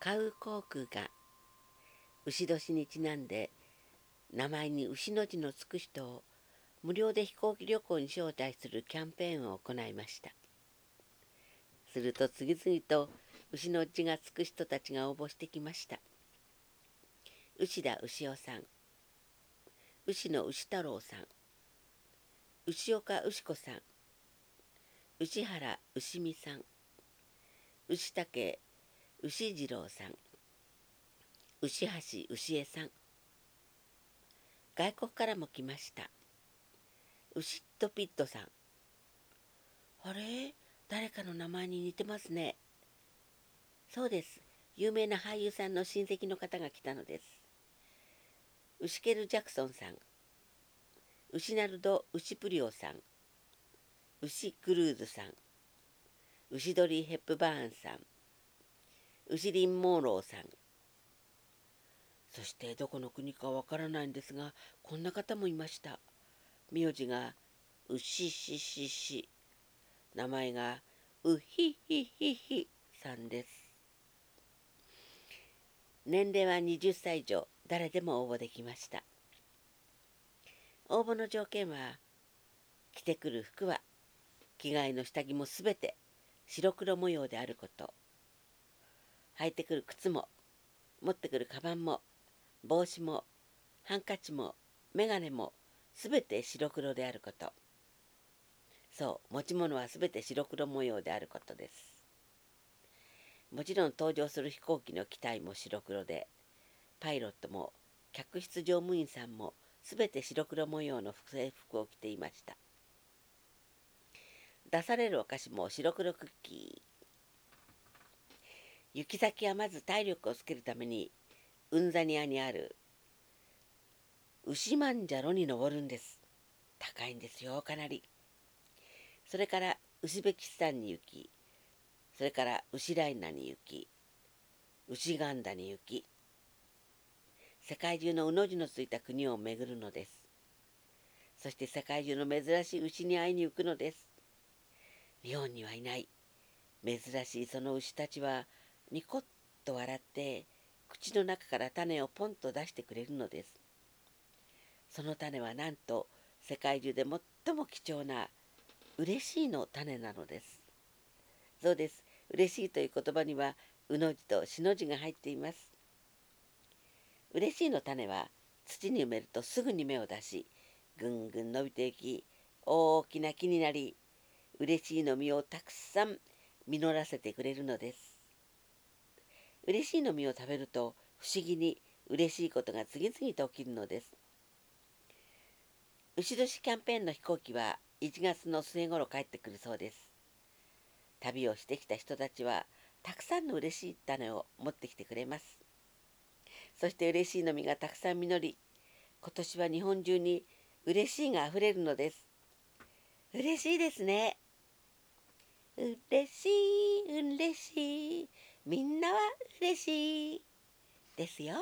カウ航空が牛年にちなんで名前に牛の字のつく人を無料で飛行機旅行に招待するキャンペーンを行いました。すると次々と牛の字がつく人たちが応募してきました。牛田牛尾さん牛野牛太郎さん牛岡牛子さん牛原牛美さん牛竹牛次郎さん。牛橋牛江さん。外国からも来ました。牛ットピットさん。あれ？誰かの名前に似てますね。そうです。有名な俳優さんの親戚の方が来たのです。牛ケル・ジャクソンさん。牛ナルド・ウシプリオさん。牛クルーズさん。牛鳥ヘップバーンさん。牛リン・モーローさん。そしてどこの国かわからないんですがこんな方もいました。名字がうしししし。名前がうひひひひさんです。年齢は20歳以上。誰でも応募できました。応募の条件は着てくる服は着替えの下着もすべて白黒模様であること。履いてくる靴も持ってくるカバンも帽子もハンカチも眼鏡もすべて白黒であること。そう持ち物はすべて白黒模様であることです。もちろん登場する飛行機の機体も白黒でパイロットも客室乗務員さんもすべて白黒模様の制服を着ていました。出されるお菓子も白黒クッキー。行き先はまず体力をつけるためにウンザニアにある牛万ジャロに登るんです。高いんですよかなり。それからウズベキスタンに行きそれからウシライナに行きウシガンダに行き世界中のうの字のついた国を巡るのです。そして世界中の珍しい牛に会いに行くのです。日本にはいない珍しいその牛たちはニコッと笑って口の中から種をポンと出してくれるのです。その種はなんと世界中で最も貴重な嬉しいの種なのです。そうです。嬉しいという言葉にはうの字としの字が入っています。嬉しいの種は土に埋めるとすぐに芽を出しぐんぐん伸びていき大きな木になり嬉しいの実をたくさん実らせてくれるのです。嬉しいの実を食べると不思議に嬉しいことが次々と起きるのです。牛年キャンペーンの飛行機は1月の末頃帰ってくるそうです。旅をしてきた人たちはたくさんの嬉しい種を持ってきてくれます。そして嬉しいの実がたくさん実り今年は日本中に嬉しいがあふれるのです。嬉しいですね。嬉しい嬉しい。みんなは嬉しいですよ。